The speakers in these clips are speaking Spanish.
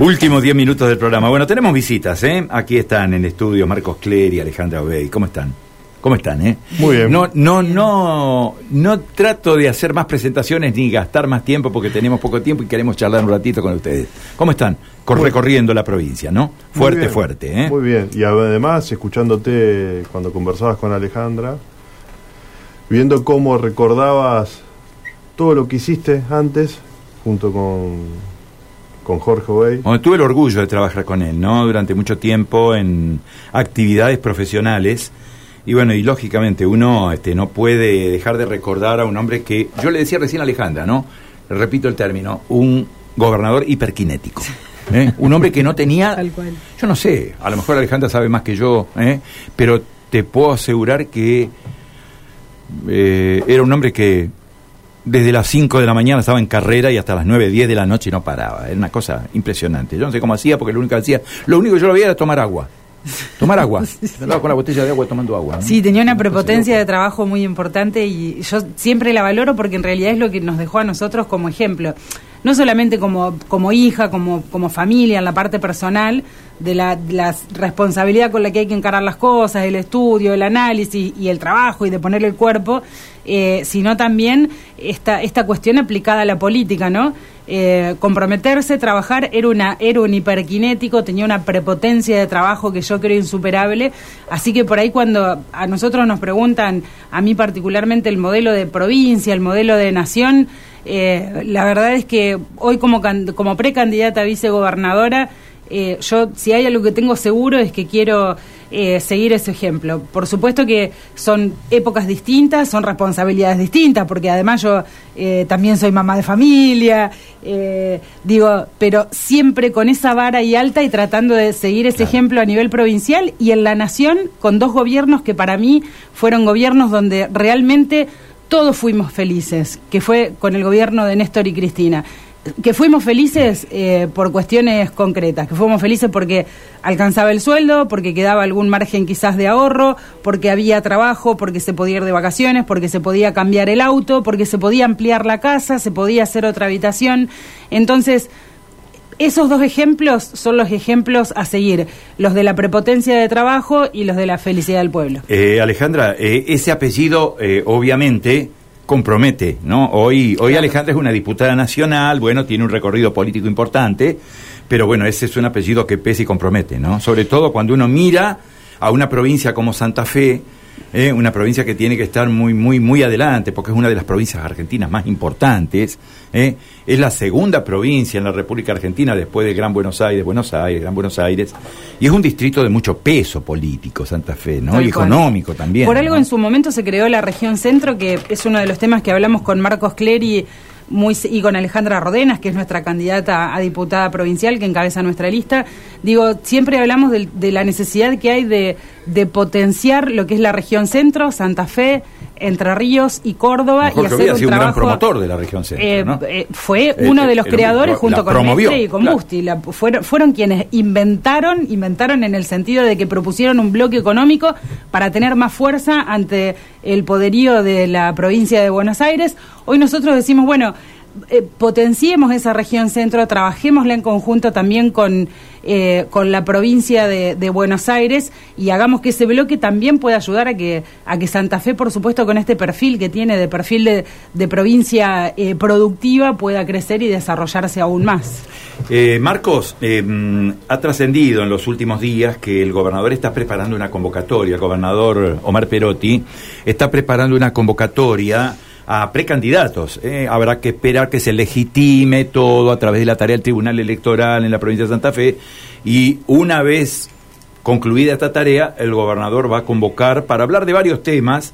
Últimos 10 minutos del programa. Bueno, tenemos visitas, ¿eh? Aquí están en estudio Marcos Clery y Alejandra Obey. ¿Cómo están? ¿Cómo están, eh? Muy bien. No, no, no, no trato de hacer más presentaciones ni gastar más tiempo porque tenemos poco tiempo y queremos charlar un ratito con ustedes. ¿Cómo están? Recorriendo la provincia, ¿no? Fuerte, bien, fuerte, ¿eh? Muy bien. Y además, escuchándote cuando conversabas con Alejandra, viendo cómo recordabas todo lo que hiciste antes, junto con con Jorge Obey. Bueno, tuve el orgullo de trabajar con él, ¿no? Durante mucho tiempo en actividades profesionales. Y bueno, y lógicamente uno este, no puede dejar de recordar a un hombre que, yo le decía recién a Alejandra, ¿no? Repito el término, un gobernador hiperkinético. ¿eh? Un hombre que no tenía... Tal cual. Yo no sé, a lo mejor Alejandra sabe más que yo, ¿eh? pero te puedo asegurar que eh, era un hombre que desde las 5 de la mañana estaba en carrera y hasta las 9, 10 de la noche no paraba. Era una cosa impresionante. Yo no sé cómo hacía porque lo único que hacía, lo único que yo lo veía era tomar agua. Tomar agua. Andaba con la botella de agua tomando agua. ¿no? Sí, tenía una prepotencia de trabajo muy importante y yo siempre la valoro porque en realidad es lo que nos dejó a nosotros como ejemplo. No solamente como, como hija, como, como familia, en la parte personal, de la, de la responsabilidad con la que hay que encarar las cosas, el estudio, el análisis y el trabajo y de ponerle el cuerpo, eh, sino también esta, esta cuestión aplicada a la política, ¿no? Eh, comprometerse, trabajar, era, una, era un hiperkinético, tenía una prepotencia de trabajo que yo creo insuperable, así que por ahí cuando a nosotros nos preguntan, a mí particularmente el modelo de provincia, el modelo de nación, eh, la verdad es que hoy como, como precandidata a vicegobernadora, eh, yo si hay algo que tengo seguro es que quiero eh, seguir ese ejemplo. Por supuesto que son épocas distintas, son responsabilidades distintas, porque además yo eh, también soy mamá de familia, eh, digo, pero siempre con esa vara y alta y tratando de seguir ese Claro. ejemplo a nivel provincial y en la nación con dos gobiernos que para mí fueron gobiernos donde realmente todos fuimos felices, que fue con el gobierno de Néstor y Cristina. Que fuimos felices eh, por cuestiones concretas, que fuimos felices porque alcanzaba el sueldo, porque quedaba algún margen quizás de ahorro, porque había trabajo, porque se podía ir de vacaciones, porque se podía cambiar el auto, porque se podía ampliar la casa, se podía hacer otra habitación. Entonces, esos dos ejemplos son los ejemplos a seguir, los de la prepotencia de trabajo y los de la felicidad del pueblo. Eh, Alejandra, eh, ese apellido eh, obviamente compromete, ¿no? Hoy, hoy Claro. Alejandra es una diputada nacional, bueno, tiene un recorrido político importante, pero bueno, ese es un apellido que pesa y compromete, ¿no? Sobre todo cuando uno mira a una provincia como Santa Fe, eh, una provincia que tiene que estar muy, muy, muy adelante, porque es una de las provincias argentinas más importantes, eh, es la segunda provincia en la República Argentina después de Gran Buenos Aires, Buenos Aires, Gran Buenos Aires, y es un distrito de mucho peso político, Santa Fe, ¿no? Tal y cual. económico también. Por algo ¿no? en su momento se creó la región centro, que es uno de los temas que hablamos con Marcos Clery muy, y con Alejandra Rodenas, que es nuestra candidata a diputada provincial que encabeza nuestra lista. Digo, siempre hablamos de, de la necesidad que hay de, de potenciar lo que es la región centro, Santa Fe, Entre Ríos y Córdoba. Y hacer un sido un gran trabajo, promotor de la región centro, eh, ¿no? eh, fue Eh, uno de los el- creadores junto con promovió, Mestre y con claro. Busti. La- fueron, fueron quienes inventaron, inventaron en el sentido de que propusieron un bloque económico para tener más fuerza ante el poderío de la provincia de Buenos Aires. Hoy nosotros decimos, bueno, eh, potenciemos esa región centro, trabajémosla en conjunto también con, eh, con la provincia de, Buenos Aires y hagamos que ese bloque también pueda ayudar a que, a que Santa Fe, por supuesto, con este perfil que tiene de perfil de, de provincia eh, productiva, pueda crecer y desarrollarse aún más. Marcos, mm, ha trascendido en los últimos días que el gobernador está preparando una convocatoria, el gobernador Omar Perotti está preparando una convocatoria a precandidatos. eh. Habrá que esperar que se legitime todo a través de la tarea del Tribunal Electoral en la provincia de Santa Fe y una vez concluida esta tarea, el gobernador va a convocar para hablar de varios temas.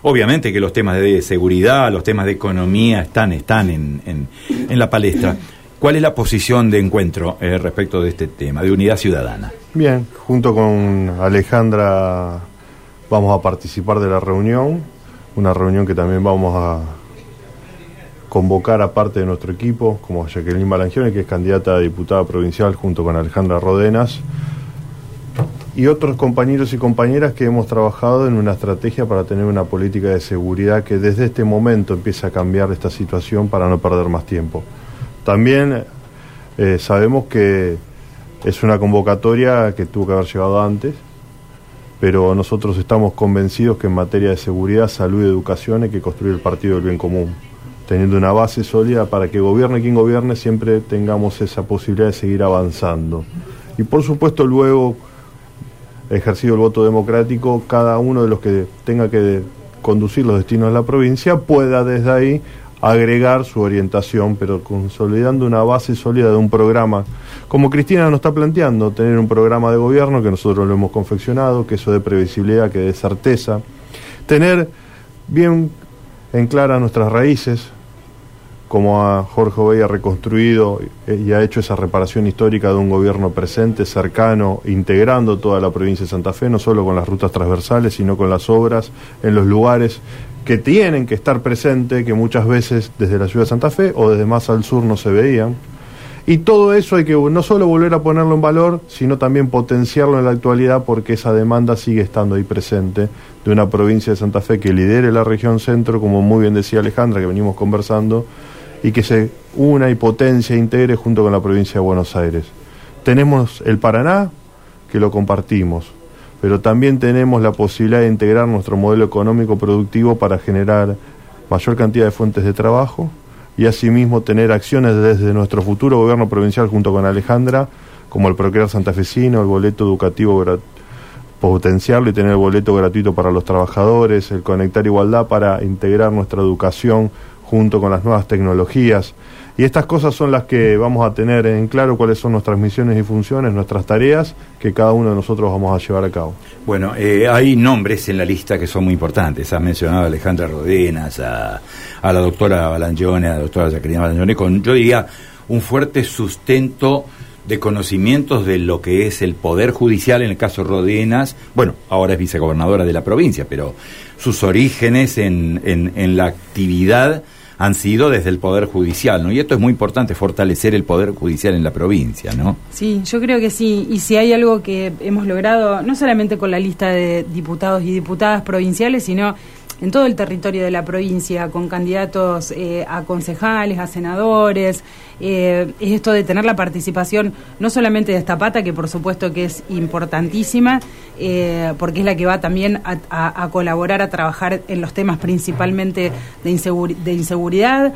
Obviamente que los temas de seguridad, los temas de economía están, están en, en- en la palestra. ¿Cuál es la posición de encuentro eh, respecto de este tema, de unidad ciudadana? Bien, junto con Alejandra vamos a participar de la reunión, una reunión que también vamos a convocar a parte de nuestro equipo, como Jacqueline Balangione, que es candidata a diputada provincial junto con Alejandra Rodenas, y otros compañeros y compañeras que hemos trabajado en una estrategia para tener una política de seguridad que desde este momento empiece a cambiar esta situación para no perder más tiempo. También Eh, sabemos que es una convocatoria que tuvo que haber llegado antes, pero nosotros estamos convencidos que en materia de seguridad, salud y educación hay que construir el partido del bien común, teniendo una base sólida para que gobierne quien gobierne, siempre tengamos esa posibilidad de seguir avanzando. Y por supuesto luego, ejercido el voto democrático, cada uno de los que tenga que conducir los destinos de la provincia pueda desde ahí agregar su orientación, pero consolidando una base sólida de un programa, como Cristina nos está planteando, tener un programa de gobierno que nosotros lo hemos confeccionado, que eso de previsibilidad, que de certeza, tener bien en clara nuestras raíces, como a Jorge Obey ha reconstruido y ha hecho esa reparación histórica de un gobierno presente, cercano, integrando toda la provincia de Santa Fe, no solo con las rutas transversales, sino con las obras en los lugares que tienen que estar presentes, que muchas veces desde la ciudad de Santa Fe o desde más al sur no se veían. Y todo eso hay que no solo volver a ponerlo en valor, sino también potenciarlo en la actualidad porque esa demanda sigue estando ahí presente de una provincia de Santa Fe que lidere la región centro, como muy bien decía Alejandra, que venimos conversando, y que se una y potencia e integre junto con la provincia de Buenos Aires. Tenemos el Paraná, que lo compartimos pero también tenemos la posibilidad de integrar nuestro modelo económico productivo para generar mayor cantidad de fuentes de trabajo y asimismo tener acciones desde nuestro futuro gobierno provincial junto con Alejandra, como el Procrear Santafesino, el boleto educativo potenciarlo y tener el boleto gratuito para los trabajadores, el conectar igualdad para integrar nuestra educación junto con las nuevas tecnologías, y estas cosas son las que vamos a tener en claro cuáles son nuestras misiones y funciones, nuestras tareas que cada uno de nosotros vamos a llevar a cabo. Bueno, eh, hay nombres en la lista que son muy importantes. Ha mencionado a Alejandra Rodenas, a, la doctora Balangione, a la doctora Jacqueline Balangione, con, yo diría, un fuerte sustento de conocimientos de lo que es el Poder Judicial, en el caso Rodenas, bueno, ahora es vicegobernadora de la provincia, pero sus orígenes en, en, en la actividad han sido desde el Poder Judicial, ¿no? Y esto es muy importante, fortalecer el Poder Judicial en la provincia, ¿no? Sí, yo creo que sí. Y si hay algo que hemos logrado, no solamente con la lista de diputados y diputadas provinciales, sino en todo el territorio de la provincia, con candidatos eh, a concejales, a senadores. Eh, es esto de tener la participación no solamente de esta pata, que por supuesto que es importantísima, eh, porque es la que va también a, colaborar, a trabajar en los temas principalmente de, inseguridad.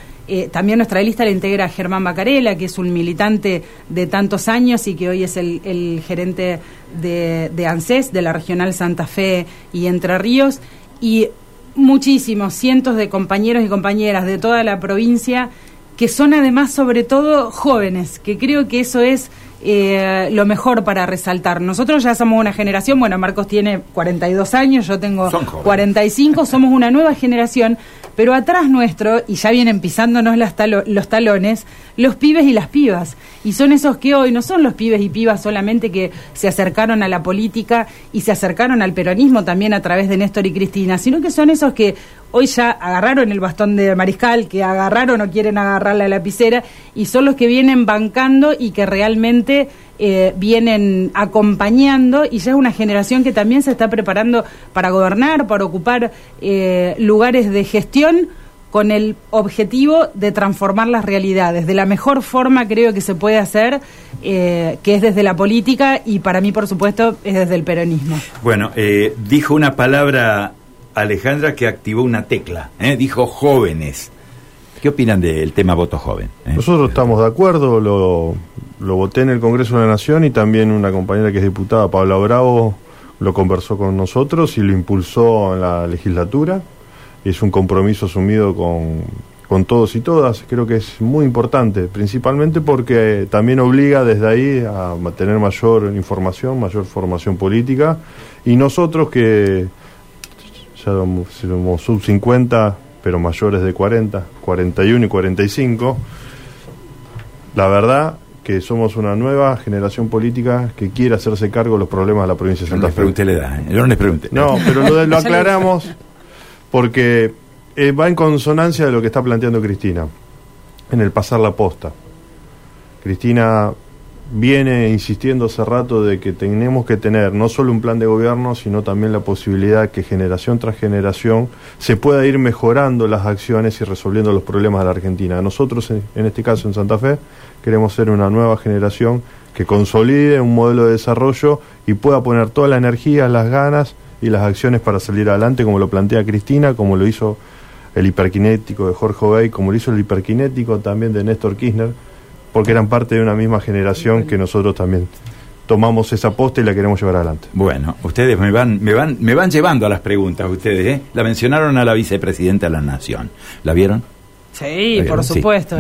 también nuestra lista la integra Germán Bacarela, que es un militante de tantos años y que hoy es el, gerente de, de ANSES, de la Regional Santa Fe y Entre Ríos. Y muchísimos, cientos de compañeros y compañeras de toda la provincia que son además sobre todo jóvenes, que creo que eso es eh, lo mejor para resaltar. Nosotros ya somos una generación, bueno, Marcos tiene 42 años, yo tengo 45, somos una nueva generación, pero atrás nuestro, y ya vienen pisándonos los talones, los pibes y las pibas. Y son esos que hoy no son los pibes y pibas solamente que se acercaron a la política y se acercaron al peronismo también a través de Néstor y Cristina, sino que son esos que hoy ya agarraron el bastón de mariscal, que agarraron o quieren agarrar la lapicera, y son los que vienen bancando y que realmente eh, vienen acompañando, y ya es una generación que también se está preparando para gobernar, para ocupar eh, lugares de gestión con el objetivo de transformar las realidades de la mejor forma creo que se puede hacer, eh, que es desde la política y para mí, por supuesto, es desde el peronismo. Bueno, dijo una palabra Alejandra que activó una tecla, ¿eh? dijo jóvenes. ¿Qué opinan del tema voto joven? Eh? Nosotros estamos de acuerdo, lo, voté en el Congreso de la Nación y también una compañera que es diputada, Paula Bravo, lo conversó con nosotros y lo impulsó en la legislatura. Es un compromiso asumido con, con todos y todas. Creo que es muy importante, principalmente porque también obliga desde ahí a tener mayor información, mayor formación política. Y nosotros que somos sub 50, pero mayores de 40, 41 y 45. La verdad que somos una nueva generación política que quiere hacerse cargo de los problemas de la provincia de Santa Fe. No les edad, ¿eh? yo no les pregunté. No, pero lo, lo aclaramos porque eh, va en consonancia de lo que está planteando Cristina en el pasar la posta. Cristina viene insistiendo hace rato de que tenemos que tener no solo un plan de gobierno, sino también la posibilidad que generación tras generación se pueda ir mejorando las acciones y resolviendo los problemas de la Argentina. Nosotros, en este caso en Santa Fe, queremos ser una nueva generación que consolide un modelo de desarrollo y pueda poner toda la energía, las ganas y las acciones para salir adelante, como lo plantea Cristina, como lo hizo el hiperkinético de Jorge Obey, como lo hizo el hiperkinético también de Néstor Kirchner, porque eran parte de una misma generación que nosotros también tomamos esa posta y la queremos llevar adelante. Bueno, ustedes me van, me van, me van llevando a las preguntas, ustedes, ¿eh? La mencionaron a la vicepresidenta de la Nación. ¿La vieron? Sí, por supuesto.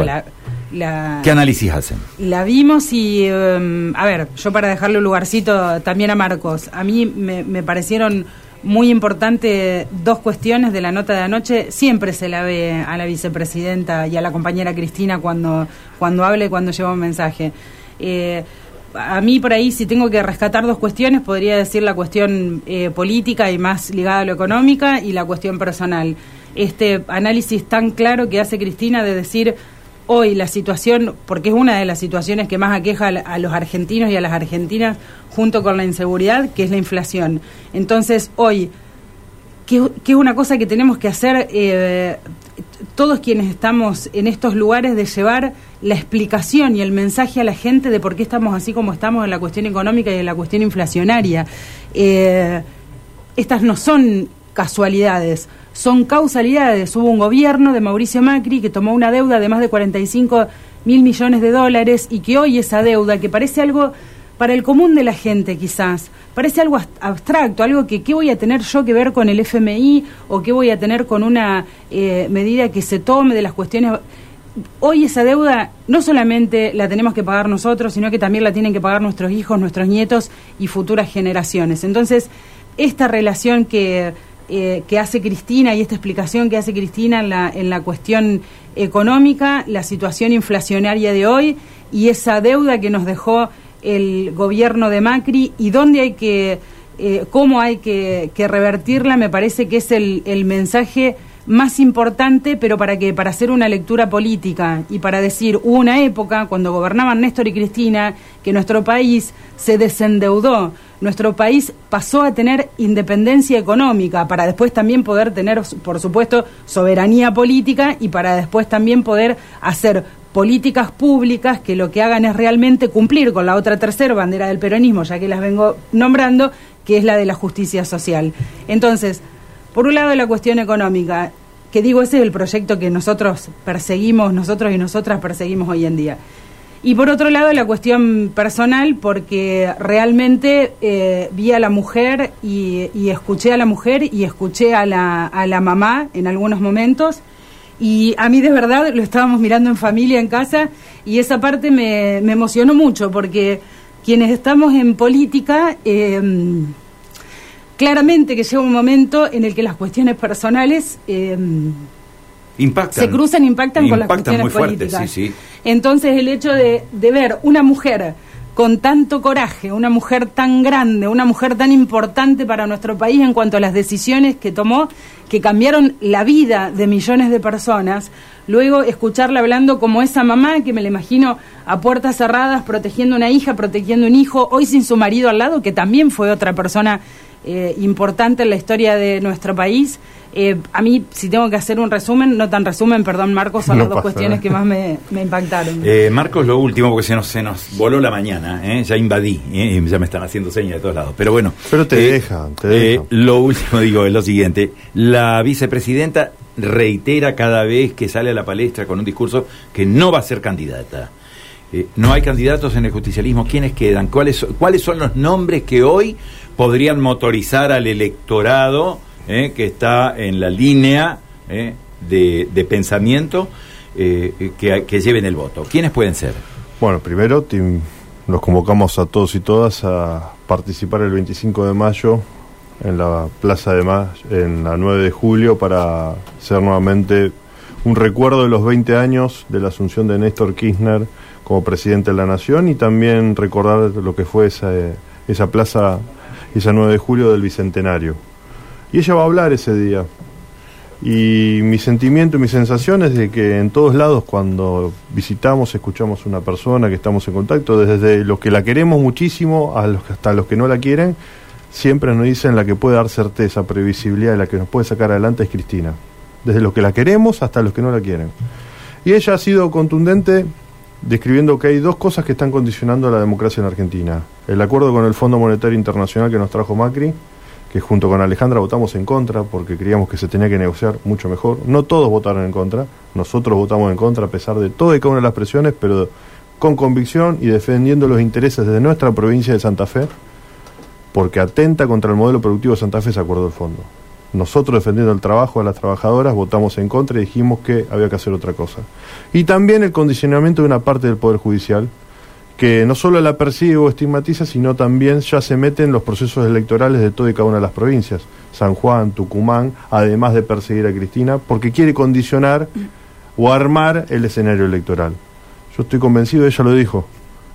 ¿Qué análisis hacen? La vimos y, em, a ver, yo para dejarle un lugarcito también a Marcos, a mí me, me parecieron muy importante dos cuestiones de la nota de anoche. Siempre se la ve a la vicepresidenta y a la compañera Cristina cuando, cuando habla y cuando lleva un mensaje. Eh, a mí por ahí, si tengo que rescatar dos cuestiones, podría decir la cuestión eh, política y más ligada a lo económica y la cuestión personal. Este análisis tan claro que hace Cristina de decir hoy la situación, porque es una de las situaciones que más aqueja a los argentinos y a las argentinas junto con la inseguridad, que es la inflación. Entonces, hoy, que, es una cosa que tenemos que hacer eh, todos quienes estamos en estos lugares de llevar la explicación y el mensaje a la gente de por qué estamos así como estamos en la cuestión económica y en la cuestión inflacionaria. Eh, estas no son casualidades son causalidades. Hubo un gobierno de Mauricio Macri que tomó una deuda de más de 45 mil millones de dólares y que hoy esa deuda, que parece algo para el común de la gente quizás, parece algo abstracto, algo que qué voy a tener yo que ver con el FMI o qué voy a tener con una eh, medida que se tome de las cuestiones. Hoy esa deuda no solamente la tenemos que pagar nosotros, sino que también la tienen que pagar nuestros hijos, nuestros nietos y futuras generaciones. Entonces, esta relación que eh, que hace Cristina y esta explicación que hace Cristina en la, en la cuestión económica, la situación inflacionaria de hoy y esa deuda que nos dejó el gobierno de Macri y dónde hay que, eh, cómo hay que, que, revertirla, me parece que es el, el mensaje más importante, pero para que para hacer una lectura política y para decir hubo una época cuando gobernaban Néstor y Cristina que nuestro país se desendeudó, nuestro país pasó a tener independencia económica para después también poder tener, por supuesto, soberanía política y para después también poder hacer políticas públicas que lo que hagan es realmente cumplir con la otra tercera bandera del peronismo, ya que las vengo nombrando, que es la de la justicia social. Entonces, por un lado la cuestión económica, que digo, ese es el proyecto que nosotros perseguimos, nosotros y nosotras perseguimos hoy en día. Y por otro lado la cuestión personal, porque realmente eh, vi a la mujer y, escuché a la mujer y escuché a la, a la mamá en algunos momentos. Y a mí de verdad lo estábamos mirando en familia en casa y esa parte me, me emocionó mucho porque quienes estamos en política... Eh, claramente que llega un momento en el que las cuestiones personales eh, se cruzan, impactan, con las cuestiones políticas. Entonces el hecho de, de ver una mujer con tanto coraje, una mujer tan grande, una mujer tan importante para nuestro país en cuanto a las decisiones que tomó, que cambiaron la vida de millones de personas, luego escucharla hablando como esa mamá que me la imagino a puertas cerradas, protegiendo una hija, protegiendo un hijo, hoy sin su marido al lado, que también fue otra persona eh, importante en la historia de nuestro país. Eh, a mí, si tengo que hacer un resumen, no tan resumen, perdón Marcos, son las dos cuestiones que más me, impactaron. Eh, Marcos, lo último, porque se nos, se nos voló la mañana, ya invadí, ya me están haciendo señas de todos lados. Pero bueno. Pero te dejan, te Lo último digo es lo siguiente, la vicepresidenta reitera cada vez que sale a la palestra con un discurso que no va a ser candidata. No hay candidatos en el justicialismo. ¿Quiénes quedan? ¿Cuáles, ¿Cuáles son los nombres que hoy podrían motorizar al electorado eh, que está en la línea eh, de, pensamiento eh, que, lleven el voto. ¿Quiénes pueden ser? Bueno, primero nos convocamos a todos y todas a participar el 25 de mayo en la Plaza de Mayo, en la 9 de julio, para hacer nuevamente un recuerdo de los 20 años de la asunción de Néstor Kirchner como presidente de la Nación y también recordar lo que fue esa, esa plaza ese 9 de julio del Bicentenario. Y ella va a hablar ese día. Y mi sentimiento y mi sensación es de que en todos lados cuando visitamos, escuchamos una persona que estamos en contacto, desde los que la queremos muchísimo a hasta los que no la quieren, siempre nos dicen la que puede dar certeza, previsibilidad la que nos puede sacar adelante es Cristina. Desde los que la queremos hasta los que no la quieren. Y ella ha sido contundente describiendo que hay dos cosas que están condicionando a la democracia en Argentina. El acuerdo con el Fondo Monetario Internacional que nos trajo Macri, que junto con Alejandra votamos en contra porque creíamos que se tenía que negociar mucho mejor. No todos votaron en contra, nosotros votamos en contra a pesar de todo y cada una de las presiones, pero con convicción y defendiendo los intereses de nuestra provincia de Santa Fe, porque atenta contra el modelo productivo de Santa Fe ese acuerdo del fondo. Nosotros defendiendo el trabajo de las trabajadoras votamos en contra y dijimos que había que hacer otra cosa. Y también el condicionamiento de una parte del Poder Judicial, que no solo la persigue o estigmatiza, sino también ya se mete en los procesos electorales de toda y cada una de las provincias, San Juan, Tucumán, además de perseguir a Cristina, porque quiere condicionar o armar el escenario electoral. Yo estoy convencido, ella lo dijo,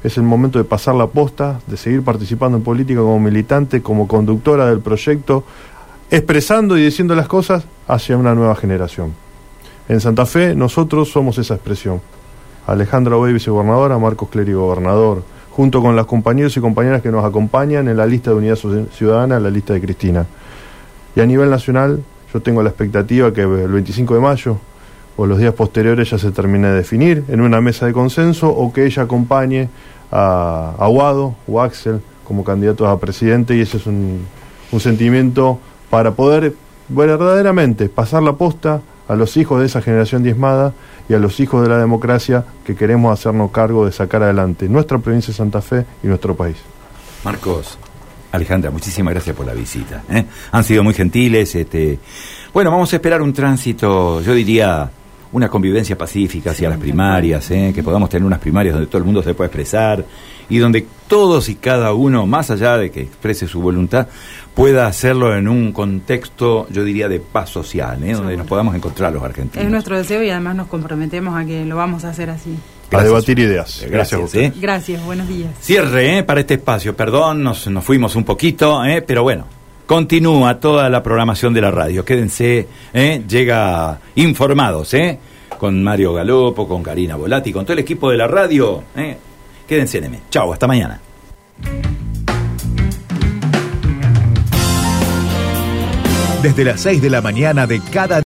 es el momento de pasar la posta, de seguir participando en política como militante, como conductora del proyecto, expresando y diciendo las cosas hacia una nueva generación. En Santa Fe nosotros somos esa expresión. Alejandra Obey, vicegobernadora, Marcos Clery, gobernador, junto con las compañeros y compañeras que nos acompañan en la lista de Unidad Ciudadana, la lista de Cristina. Y a nivel nacional, yo tengo la expectativa que el 25 de mayo o los días posteriores ya se termine de definir en una mesa de consenso o que ella acompañe a Aguado o Axel como candidatos a presidente y ese es un sentimiento para poder verdaderamente pasar la posta a los hijos de esa generación diezmada y a los hijos de la democracia que queremos hacernos cargo de sacar adelante nuestra provincia de Santa Fe y nuestro país. Marcos, Alejandra, muchísimas gracias por la visita. ¿eh? Han sido muy gentiles. Este... Bueno, vamos a esperar un tránsito, yo diría, una convivencia pacífica hacia las primarias, ¿eh? que podamos tener unas primarias donde todo el mundo se pueda expresar y donde todos y cada uno, más allá de que exprese su voluntad, pueda hacerlo en un contexto, yo diría, de paz social, ¿eh? donde nos podamos encontrar los argentinos. Es nuestro deseo y además nos comprometemos a que lo vamos a hacer así. A debatir ideas. Gracias, Gracias, Gracias buenos días. Cierre ¿eh? para este espacio. Perdón, nos, nos fuimos un poquito, ¿eh? pero bueno, Continúa toda la programación de la radio. Quédense, ¿eh? llega informados, ¿eh? con Mario Galopo, con Karina Volati, con todo el equipo de la radio. ¿eh? Quédense en M. Chau, hasta mañana. Desde las 6 de la mañana de cada